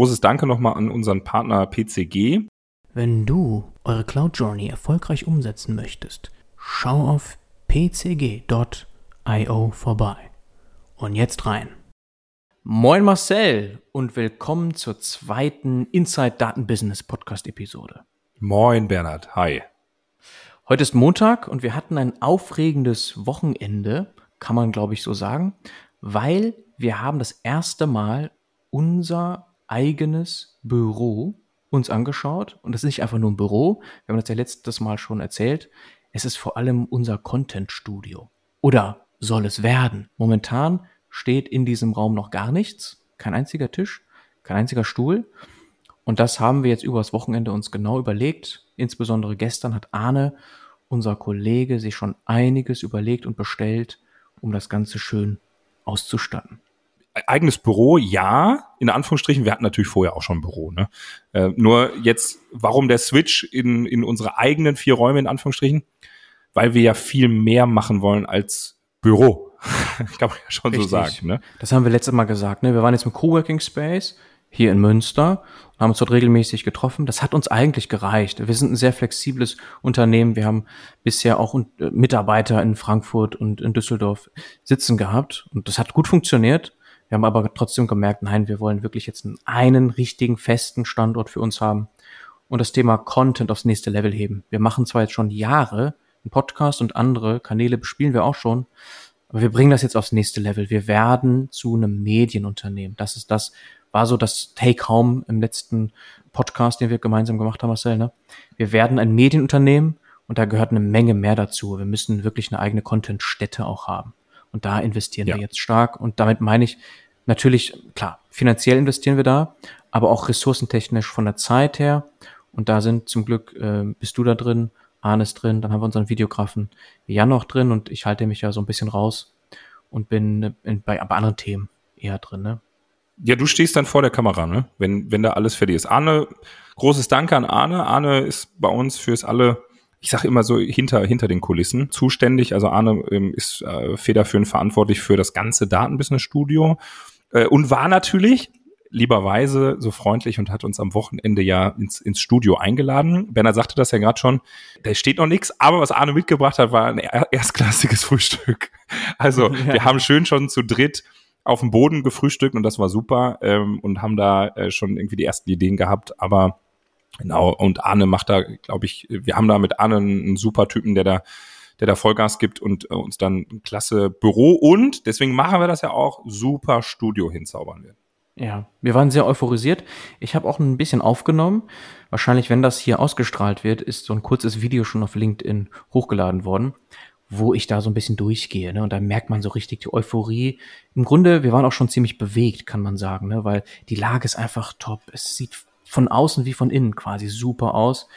großes Danke nochmal an unseren Partner PCG. Wenn du eure Cloud Journey erfolgreich umsetzen möchtest, schau auf pcg.io vorbei. Und jetzt rein. Moin Marcel und willkommen zur zweiten Inside Daten Business Podcast Episode. Moin Bernhard, hi. Heute ist Montag und wir hatten ein aufregendes Wochenende, kann man glaube ich so sagen, weil wir haben das erste Mal unser eigenes Büro uns angeschaut. Und das ist nicht einfach nur ein Büro. Wir haben das ja letztes Mal schon erzählt. Es ist vor allem unser Content-Studio. Oder soll es werden? Momentan steht in diesem Raum noch gar nichts. Kein einziger Tisch, kein einziger Stuhl. Und das haben wir jetzt übers Wochenende uns genau überlegt. Insbesondere gestern hat Arne, unser Kollege, sich schon einiges überlegt und bestellt, um das Ganze schön auszustatten eigenes Büro, ja, in Anführungsstrichen. Wir hatten natürlich vorher auch schon ein Büro. Ne? Äh, nur jetzt, warum der Switch in, in unsere eigenen vier Räume, in Anführungsstrichen? Weil wir ja viel mehr machen wollen als Büro. Kann man ja schon Richtig. so sagen. Ne? Das haben wir letztes Mal gesagt. Ne? Wir waren jetzt im Coworking Space hier in Münster und haben uns dort regelmäßig getroffen. Das hat uns eigentlich gereicht. Wir sind ein sehr flexibles Unternehmen. Wir haben bisher auch äh, Mitarbeiter in Frankfurt und in Düsseldorf sitzen gehabt und das hat gut funktioniert. Wir haben aber trotzdem gemerkt, nein, wir wollen wirklich jetzt einen richtigen festen Standort für uns haben und das Thema Content aufs nächste Level heben. Wir machen zwar jetzt schon Jahre einen Podcast und andere Kanäle bespielen wir auch schon, aber wir bringen das jetzt aufs nächste Level. Wir werden zu einem Medienunternehmen. Das ist das, war so das Take-Home im letzten Podcast, den wir gemeinsam gemacht haben, Marcel. Ne? Wir werden ein Medienunternehmen und da gehört eine Menge mehr dazu. Wir müssen wirklich eine eigene Content-Stätte auch haben. Und da investieren ja. wir jetzt stark. Und damit meine ich natürlich, klar, finanziell investieren wir da, aber auch ressourcentechnisch von der Zeit her. Und da sind zum Glück, äh, bist du da drin, Arne ist drin, dann haben wir unseren Videografen Jan noch drin und ich halte mich ja so ein bisschen raus und bin in, bei, bei anderen Themen eher drin, ne? Ja, du stehst dann vor der Kamera, ne? Wenn, wenn da alles fertig ist. Arne, großes Danke an Arne. Arne ist bei uns fürs alle ich sage immer so hinter hinter den Kulissen zuständig. Also Arne ähm, ist äh, federführend verantwortlich für das ganze Datenbusiness-Studio äh, und war natürlich lieberweise so freundlich und hat uns am Wochenende ja ins, ins Studio eingeladen. Bernhard sagte das ja gerade schon, da steht noch nichts, aber was Arne mitgebracht hat, war ein erstklassiges Frühstück. Also ja. wir haben schön schon zu dritt auf dem Boden gefrühstückt und das war super ähm, und haben da äh, schon irgendwie die ersten Ideen gehabt, aber Genau, und Arne macht da, glaube ich, wir haben da mit Arne einen super Typen, der da, der da Vollgas gibt und äh, uns dann ein klasse Büro und, deswegen machen wir das ja auch, super Studio hinzaubern wird. Ja, wir waren sehr euphorisiert. Ich habe auch ein bisschen aufgenommen. Wahrscheinlich, wenn das hier ausgestrahlt wird, ist so ein kurzes Video schon auf LinkedIn hochgeladen worden, wo ich da so ein bisschen durchgehe. Ne? Und da merkt man so richtig die Euphorie. Im Grunde, wir waren auch schon ziemlich bewegt, kann man sagen, ne? weil die Lage ist einfach top. Es sieht von außen wie von innen quasi super aus.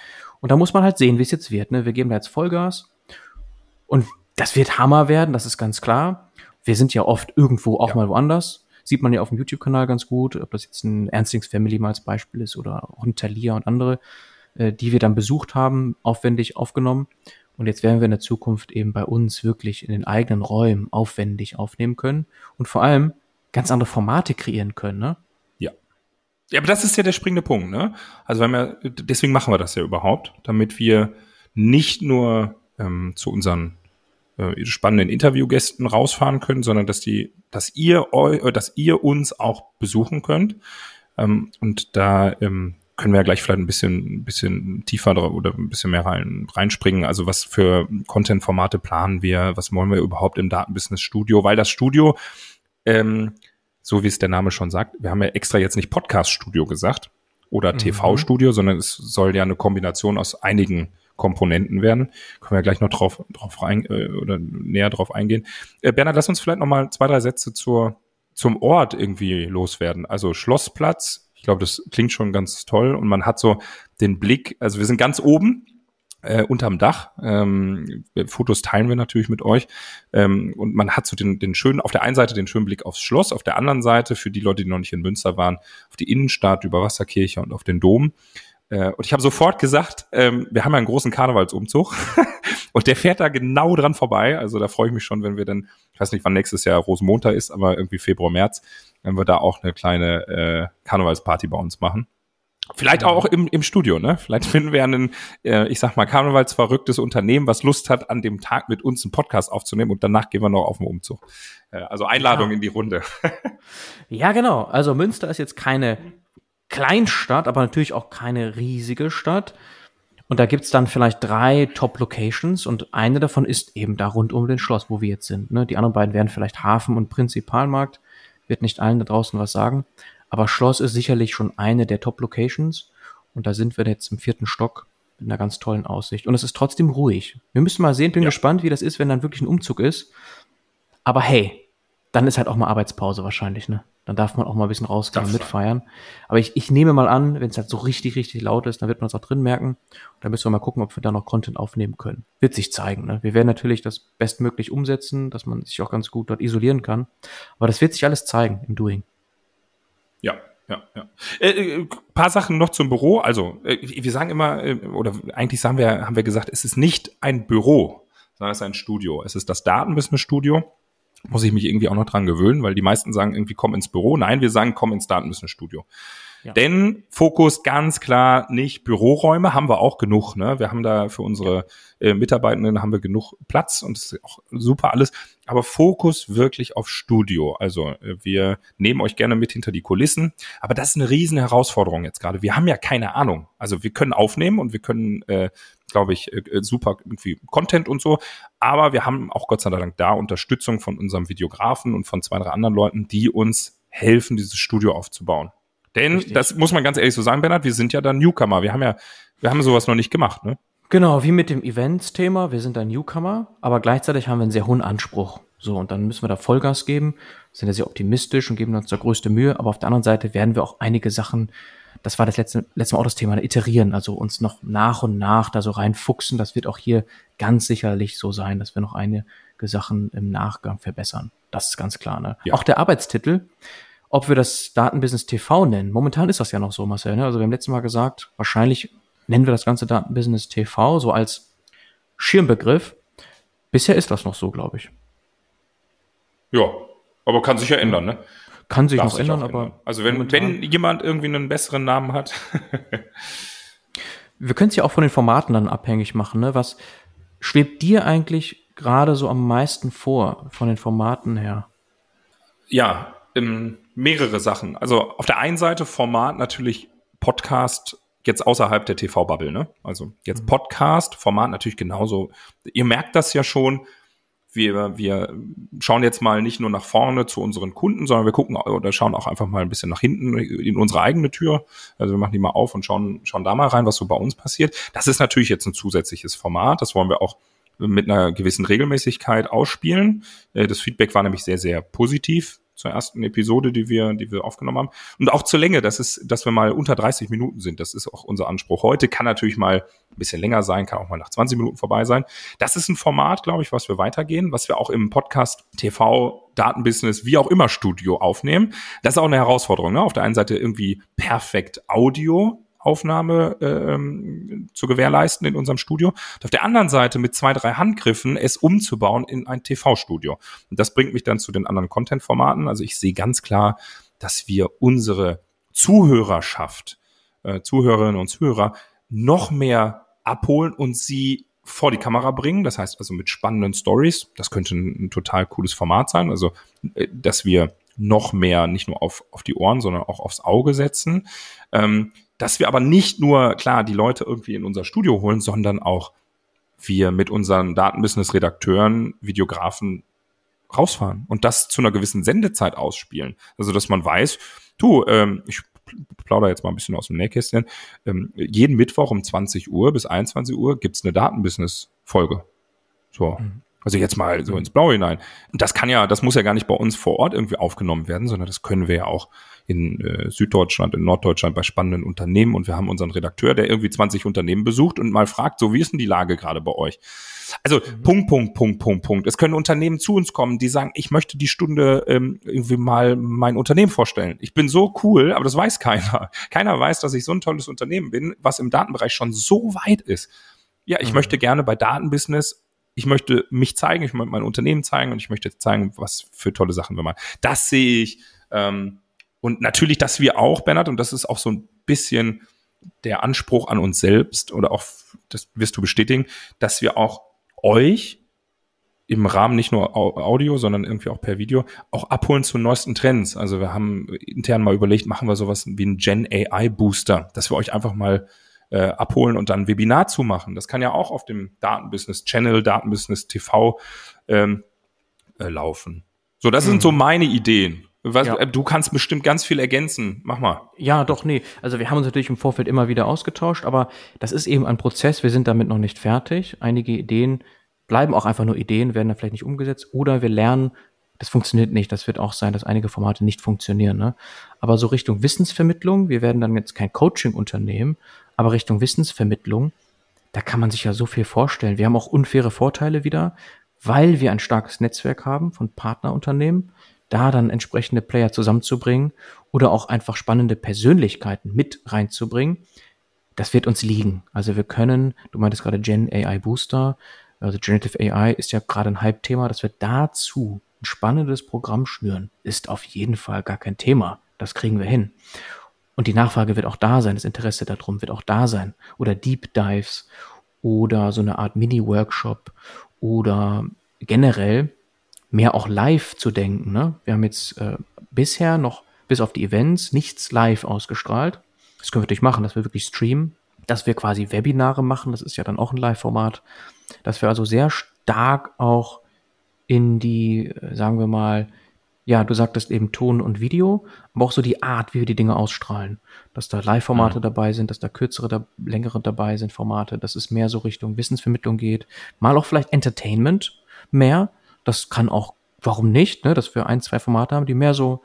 Und da muss man halt sehen, wie es jetzt wird. Ne? Wir geben da jetzt Vollgas und das wird Hammer werden, das ist ganz klar. Wir sind ja oft irgendwo auch ja. mal woanders. Sieht man ja auf dem YouTube-Kanal ganz gut, ob das jetzt ein Ernstings Family mal als Beispiel ist oder auch ein Thalia und andere, äh, die wir dann besucht haben, aufwendig aufgenommen. Und jetzt werden wir in der Zukunft eben bei uns wirklich in den eigenen Räumen aufwendig aufnehmen können und vor allem ganz andere Formate kreieren können. Ne? Ja, aber das ist ja der springende Punkt, ne? Also wenn wir, deswegen machen wir das ja überhaupt, damit wir nicht nur ähm, zu unseren äh, spannenden Interviewgästen rausfahren können, sondern dass die, dass ihr eu, äh, dass ihr uns auch besuchen könnt. Ähm, und da ähm, können wir ja gleich vielleicht ein bisschen, ein bisschen tiefer oder ein bisschen mehr rein, reinspringen. Also was für Content-Formate planen wir? Was wollen wir überhaupt im Datenbusiness-Studio? Weil das Studio ähm, so wie es der Name schon sagt, wir haben ja extra jetzt nicht Podcast-Studio gesagt oder mhm. TV-Studio, sondern es soll ja eine Kombination aus einigen Komponenten werden. Können wir gleich noch drauf, drauf rein äh, oder näher drauf eingehen. Äh, Bernhard, lass uns vielleicht noch mal zwei, drei Sätze zur, zum Ort irgendwie loswerden. Also Schlossplatz, ich glaube, das klingt schon ganz toll und man hat so den Blick, also wir sind ganz oben äh, unterm Dach. Ähm, Fotos teilen wir natürlich mit euch. Ähm, und man hat so den, den schönen, auf der einen Seite den schönen Blick aufs Schloss, auf der anderen Seite, für die Leute, die noch nicht in Münster waren, auf die Innenstadt, über Wasserkirche und auf den Dom. Äh, und ich habe sofort gesagt, ähm, wir haben ja einen großen Karnevalsumzug. Und der fährt da genau dran vorbei. Also da freue ich mich schon, wenn wir dann, ich weiß nicht, wann nächstes Jahr Rosenmontag ist, aber irgendwie Februar, März, wenn wir da auch eine kleine äh, Karnevalsparty bei uns machen. Vielleicht auch im, im Studio, ne? Vielleicht finden wir einen, äh, ich sag mal, karnevalsverrücktes Unternehmen, was Lust hat, an dem Tag mit uns einen Podcast aufzunehmen und danach gehen wir noch auf den Umzug. Äh, also Einladung ja. in die Runde. ja, genau. Also Münster ist jetzt keine Kleinstadt, aber natürlich auch keine riesige Stadt. Und da gibt's dann vielleicht drei Top-Locations und eine davon ist eben da rund um den Schloss, wo wir jetzt sind. Ne? Die anderen beiden wären vielleicht Hafen und Prinzipalmarkt. Wird nicht allen da draußen was sagen. Aber Schloss ist sicherlich schon eine der Top-Locations. Und da sind wir jetzt im vierten Stock mit einer ganz tollen Aussicht. Und es ist trotzdem ruhig. Wir müssen mal sehen, bin ja. gespannt, wie das ist, wenn dann wirklich ein Umzug ist. Aber hey, dann ist halt auch mal Arbeitspause wahrscheinlich, ne? Dann darf man auch mal ein bisschen rausgehen und mitfeiern. Aber ich, ich nehme mal an, wenn es halt so richtig, richtig laut ist, dann wird man es auch drin merken. Und dann müssen wir mal gucken, ob wir da noch Content aufnehmen können. Wird sich zeigen. Ne? Wir werden natürlich das bestmöglich umsetzen, dass man sich auch ganz gut dort isolieren kann. Aber das wird sich alles zeigen im Doing. Ja, ja, ja. Äh, äh, paar Sachen noch zum Büro. Also, äh, wir sagen immer, äh, oder eigentlich sagen wir, haben wir gesagt, es ist nicht ein Büro, sondern es ist ein Studio. Es ist das Datenbusiness-Studio. Muss ich mich irgendwie auch noch dran gewöhnen, weil die meisten sagen irgendwie, komm ins Büro. Nein, wir sagen, komm ins Datenbusiness-Studio. Ja. Denn Fokus ganz klar nicht Büroräume, haben wir auch genug. Ne? Wir haben da für unsere äh, Mitarbeitenden haben wir genug Platz und das ist auch super alles. Aber Fokus wirklich auf Studio. Also äh, wir nehmen euch gerne mit hinter die Kulissen. Aber das ist eine riesen Herausforderung jetzt gerade. Wir haben ja keine Ahnung. Also wir können aufnehmen und wir können, äh, glaube ich, äh, super irgendwie Content und so. Aber wir haben auch Gott sei Dank da Unterstützung von unserem Videografen und von zwei, drei anderen Leuten, die uns helfen, dieses Studio aufzubauen. Denn Richtig. das muss man ganz ehrlich so sagen, Bernhard, wir sind ja dann Newcomer. Wir haben ja, wir haben sowas noch nicht gemacht, ne? Genau, wie mit dem Events-Thema. Wir sind ein Newcomer, aber gleichzeitig haben wir einen sehr hohen Anspruch. So, und dann müssen wir da Vollgas geben, sind ja sehr optimistisch und geben uns da größte Mühe. Aber auf der anderen Seite werden wir auch einige Sachen, das war das letzte, letzte Mal auch das Thema, iterieren, also uns noch nach und nach da so reinfuchsen. Das wird auch hier ganz sicherlich so sein, dass wir noch einige Sachen im Nachgang verbessern. Das ist ganz klar. Ne? Ja. Auch der Arbeitstitel, ob wir das Datenbusiness TV nennen. Momentan ist das ja noch so, Marcel. Ne? Also wir haben letztes Mal gesagt, wahrscheinlich nennen wir das ganze Datenbusiness TV so als Schirmbegriff. Bisher ist das noch so, glaube ich. Ja, aber kann sich ja ändern, ne? Kann sich Darf noch sich ändern, aber. Ändern. Also wenn, wenn jemand irgendwie einen besseren Namen hat. wir können es ja auch von den Formaten dann abhängig machen, ne? Was schwebt dir eigentlich gerade so am meisten vor von den Formaten her? Ja, ähm, mehrere Sachen. Also auf der einen Seite Format natürlich Podcast jetzt außerhalb der TV-Bubble, ne? Also jetzt mhm. Podcast, Format natürlich genauso. Ihr merkt das ja schon. Wir, wir schauen jetzt mal nicht nur nach vorne zu unseren Kunden, sondern wir gucken oder schauen auch einfach mal ein bisschen nach hinten in unsere eigene Tür. Also wir machen die mal auf und schauen, schauen da mal rein, was so bei uns passiert. Das ist natürlich jetzt ein zusätzliches Format. Das wollen wir auch mit einer gewissen Regelmäßigkeit ausspielen. Äh, das Feedback war nämlich sehr, sehr positiv zur ersten Episode, die wir, die wir aufgenommen haben. Und auch zur Länge, das ist, dass wir mal unter 30 Minuten sind. Das ist auch unser Anspruch. Heute kann natürlich mal ein bisschen länger sein, kann auch mal nach 20 Minuten vorbei sein. Das ist ein Format, glaube ich, was wir weitergehen, was wir auch im Podcast TV, Datenbusiness, wie auch immer Studio aufnehmen. Das ist auch eine Herausforderung. Ne? Auf der einen Seite irgendwie perfekt Audio Aufnahme ähm, zu gewährleisten in unserem Studio. Und auf der anderen Seite mit zwei, drei Handgriffen es umzubauen in ein TV-Studio. Und das bringt mich dann zu den anderen Content-Formaten. Also ich sehe ganz klar, dass wir unsere Zuhörerschaft, äh, Zuhörerinnen und Zuhörer noch mehr abholen und sie vor die Kamera bringen. Das heißt also mit spannenden Stories. Das könnte ein, ein total cooles Format sein. Also, äh, dass wir noch mehr nicht nur auf, auf die Ohren, sondern auch aufs Auge setzen. Ähm, dass wir aber nicht nur, klar, die Leute irgendwie in unser Studio holen, sondern auch wir mit unseren Datenbusiness-Redakteuren, Videografen rausfahren und das zu einer gewissen Sendezeit ausspielen. Also, dass man weiß, du, ähm, ich plaudere jetzt mal ein bisschen aus dem Nähkästchen, ähm, jeden Mittwoch um 20 Uhr bis 21 Uhr gibt's eine Datenbusiness-Folge. So. Mhm. Also jetzt mal so ins Blaue hinein. Das kann ja, das muss ja gar nicht bei uns vor Ort irgendwie aufgenommen werden, sondern das können wir ja auch in äh, Süddeutschland, in Norddeutschland bei spannenden Unternehmen und wir haben unseren Redakteur, der irgendwie 20 Unternehmen besucht und mal fragt, so wie ist denn die Lage gerade bei euch? Also mhm. Punkt, Punkt, Punkt, Punkt, Punkt. Es können Unternehmen zu uns kommen, die sagen, ich möchte die Stunde ähm, irgendwie mal mein Unternehmen vorstellen. Ich bin so cool, aber das weiß keiner. Keiner weiß, dass ich so ein tolles Unternehmen bin, was im Datenbereich schon so weit ist. Ja, ich mhm. möchte gerne bei Datenbusiness ich möchte mich zeigen, ich möchte mein Unternehmen zeigen und ich möchte zeigen, was für tolle Sachen wir machen. Das sehe ich. Ähm, und natürlich, dass wir auch, Bernhard, und das ist auch so ein bisschen der Anspruch an uns selbst oder auch, das wirst du bestätigen, dass wir auch euch im Rahmen nicht nur Audio, sondern irgendwie auch per Video auch abholen zu neuesten Trends. Also wir haben intern mal überlegt, machen wir sowas wie einen Gen AI Booster, dass wir euch einfach mal äh, abholen und dann ein Webinar zu machen. Das kann ja auch auf dem Datenbusiness Channel, Datenbusiness TV ähm, äh, laufen. So, das mhm. sind so meine Ideen. Was, ja. Äh, du kannst bestimmt ganz viel ergänzen. Mach mal. Ja, doch, nee. Also wir haben uns natürlich im Vorfeld immer wieder ausgetauscht, aber das ist eben ein Prozess. Wir sind damit noch nicht fertig. Einige Ideen bleiben auch einfach nur Ideen, werden dann vielleicht nicht umgesetzt. Oder wir lernen, das funktioniert nicht. Das wird auch sein, dass einige Formate nicht funktionieren. Ne? Aber so Richtung Wissensvermittlung, wir werden dann jetzt kein Coaching unternehmen, aber Richtung Wissensvermittlung, da kann man sich ja so viel vorstellen. Wir haben auch unfaire Vorteile wieder, weil wir ein starkes Netzwerk haben von Partnerunternehmen, da dann entsprechende Player zusammenzubringen oder auch einfach spannende Persönlichkeiten mit reinzubringen. Das wird uns liegen. Also wir können, du meintest gerade Gen AI Booster, also Generative AI ist ja gerade ein Hype-Thema, dass wir dazu ein spannendes Programm schnüren, ist auf jeden Fall gar kein Thema. Das kriegen wir hin. Und die Nachfrage wird auch da sein, das Interesse darum wird auch da sein. Oder Deep Dives oder so eine Art Mini-Workshop oder generell mehr auch live zu denken. Ne? Wir haben jetzt äh, bisher noch bis auf die Events nichts live ausgestrahlt. Das können wir natürlich machen, dass wir wirklich streamen, dass wir quasi Webinare machen, das ist ja dann auch ein Live-Format, dass wir also sehr stark auch in die, äh, sagen wir mal, ja, du sagtest eben Ton und Video, aber auch so die Art, wie wir die Dinge ausstrahlen. Dass da Live-Formate mhm. dabei sind, dass da kürzere, da, längere dabei sind Formate, dass es mehr so Richtung Wissensvermittlung geht. Mal auch vielleicht Entertainment mehr. Das kann auch, warum nicht, ne, dass wir ein, zwei Formate haben, die mehr so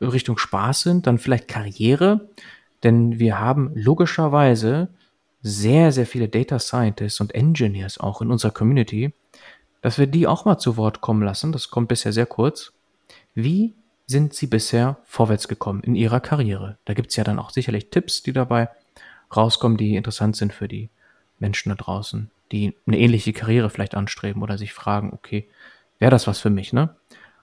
Richtung Spaß sind. Dann vielleicht Karriere, denn wir haben logischerweise sehr, sehr viele Data Scientists und Engineers auch in unserer Community, dass wir die auch mal zu Wort kommen lassen. Das kommt bisher sehr kurz wie sind Sie bisher vorwärts gekommen in Ihrer Karriere? Da gibt es ja dann auch sicherlich Tipps, die dabei rauskommen, die interessant sind für die Menschen da draußen, die eine ähnliche Karriere vielleicht anstreben oder sich fragen, okay, wäre das was für mich, ne?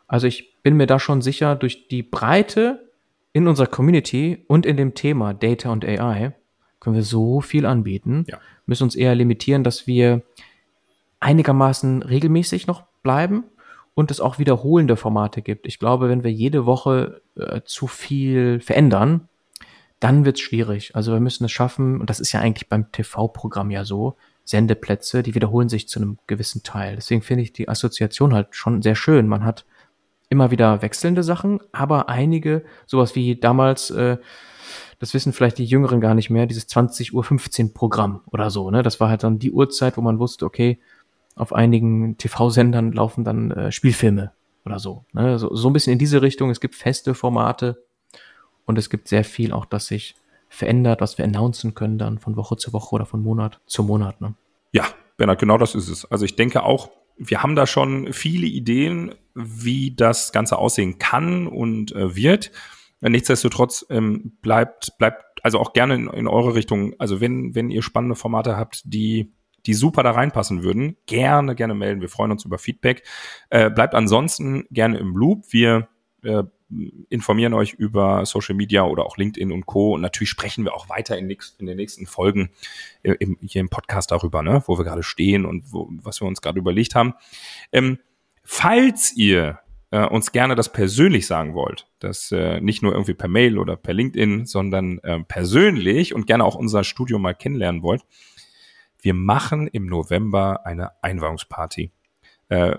Also ich bin mir da schon sicher, durch die Breite in unserer Community und in dem Thema Data und AI können wir so viel anbieten, ja. müssen uns eher limitieren, dass wir einigermaßen regelmäßig noch bleiben, und es auch wiederholende Formate gibt. Ich glaube, wenn wir jede Woche äh, zu viel verändern, dann wird es schwierig. Also wir müssen es schaffen, und das ist ja eigentlich beim TV-Programm ja so, Sendeplätze, die wiederholen sich zu einem gewissen Teil. Deswegen finde ich die Assoziation halt schon sehr schön. Man hat immer wieder wechselnde Sachen, aber einige, sowas wie damals, äh, das wissen vielleicht die Jüngeren gar nicht mehr, dieses 20 Uhr 15 Programm oder so, ne? Das war halt dann die Uhrzeit, wo man wusste, okay, auf einigen TV-Sendern laufen dann äh, Spielfilme oder so, ne? so. So ein bisschen in diese Richtung. Es gibt feste Formate und es gibt sehr viel auch, das sich verändert, was wir announcen können dann von Woche zu Woche oder von Monat zu Monat. Ne? Ja, Bernhard, genau das ist es. Also ich denke auch, wir haben da schon viele Ideen, wie das Ganze aussehen kann und äh, wird. Nichtsdestotrotz ähm, bleibt, bleibt also auch gerne in, in eure Richtung. Also wenn, wenn ihr spannende Formate habt, die die super da reinpassen würden, gerne, gerne melden. Wir freuen uns über Feedback. Äh, bleibt ansonsten gerne im Loop. Wir äh, informieren euch über Social Media oder auch LinkedIn und Co. Und natürlich sprechen wir auch weiter in, in den nächsten Folgen äh, im, hier im Podcast darüber, ne, wo wir gerade stehen und wo, was wir uns gerade überlegt haben. Ähm, falls ihr äh, uns gerne das persönlich sagen wollt, das äh, nicht nur irgendwie per Mail oder per LinkedIn, sondern äh, persönlich und gerne auch unser Studio mal kennenlernen wollt, wir machen im November eine Einweihungsparty. Äh,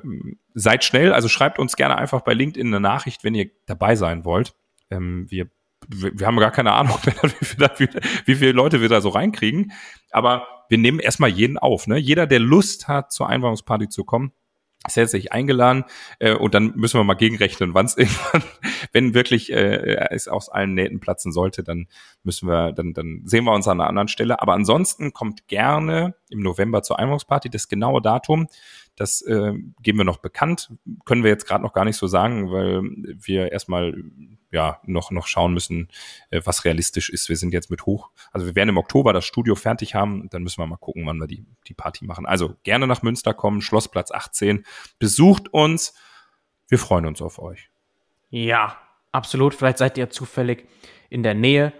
seid schnell, also schreibt uns gerne einfach bei LinkedIn eine Nachricht, wenn ihr dabei sein wollt. Ähm, wir, wir haben gar keine Ahnung, wie, wie viele Leute wir da so reinkriegen. Aber wir nehmen erstmal jeden auf. Ne? Jeder, der Lust hat, zur Einweihungsparty zu kommen, ist herzlich eingeladen äh, und dann müssen wir mal gegenrechnen, wann es irgendwann, wenn wirklich äh, es aus allen Nähten platzen sollte, dann müssen wir, dann, dann sehen wir uns an einer anderen Stelle. Aber ansonsten kommt gerne im November zur Einweihungsparty. Das genaue Datum, Das äh, geben wir noch bekannt. Können wir jetzt gerade noch gar nicht so sagen, weil wir erstmal ja noch noch schauen müssen, äh, was realistisch ist. Wir sind jetzt mit hoch, also wir werden im Oktober das Studio fertig haben. Dann müssen wir mal gucken, wann wir die die Party machen. Also gerne nach Münster kommen, Schlossplatz 18. Besucht uns. Wir freuen uns auf euch. Ja, absolut. Vielleicht seid ihr zufällig in der Nähe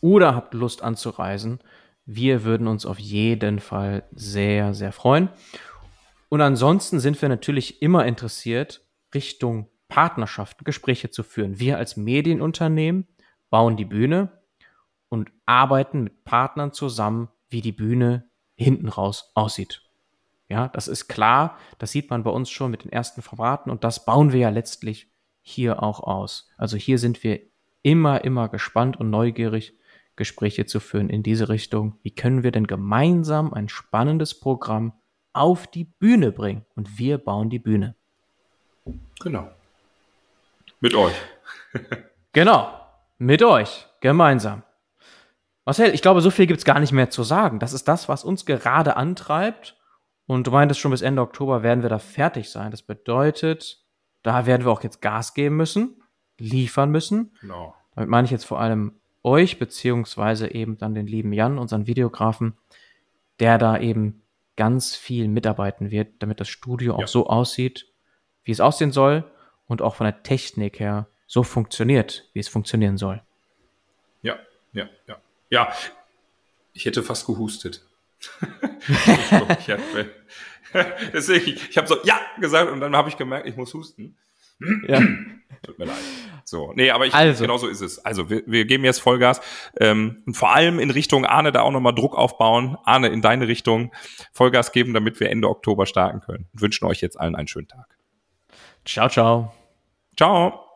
oder habt Lust anzureisen. Wir würden uns auf jeden Fall sehr, sehr freuen. Und ansonsten sind wir natürlich immer interessiert, Richtung Partnerschaften, Gespräche zu führen. Wir als Medienunternehmen bauen die Bühne und arbeiten mit Partnern zusammen, wie die Bühne hinten raus aussieht. Ja, das ist klar. Das sieht man bei uns schon mit den ersten Formaten und das bauen wir ja letztlich hier auch aus. Also hier sind wir immer, immer gespannt und neugierig, Gespräche zu führen in diese Richtung. Wie können wir denn gemeinsam ein spannendes Programm auf die Bühne bringen? Und wir bauen die Bühne. Genau. Mit euch. genau. Mit euch. Gemeinsam. Marcel, ich glaube, so viel gibt es gar nicht mehr zu sagen. Das ist das, was uns gerade antreibt. Und du meintest schon, bis Ende Oktober werden wir da fertig sein. Das bedeutet, da werden wir auch jetzt Gas geben müssen, liefern müssen. Genau. Damit meine ich jetzt vor allem euch, beziehungsweise eben dann den lieben Jan, unseren Videografen, der da eben ganz viel mitarbeiten wird, damit das Studio auch ja. so aussieht, wie es aussehen soll und auch von der Technik her so funktioniert, wie es funktionieren soll. Ja, ja, ja. Ja, ich hätte fast gehustet. ich glaub, ich deswegen, ich habe so ja gesagt und dann habe ich gemerkt, ich muss husten. Ja. Tut mir leid. So, nee, aber ich, also. genau so ist es. Also wir, wir geben jetzt Vollgas ähm, und vor allem in Richtung Arne da auch nochmal Druck aufbauen. Arne, in deine Richtung Vollgas geben, damit wir Ende Oktober starten können. Und wünschen euch jetzt allen einen schönen Tag. Ciao, ciao. Ciao.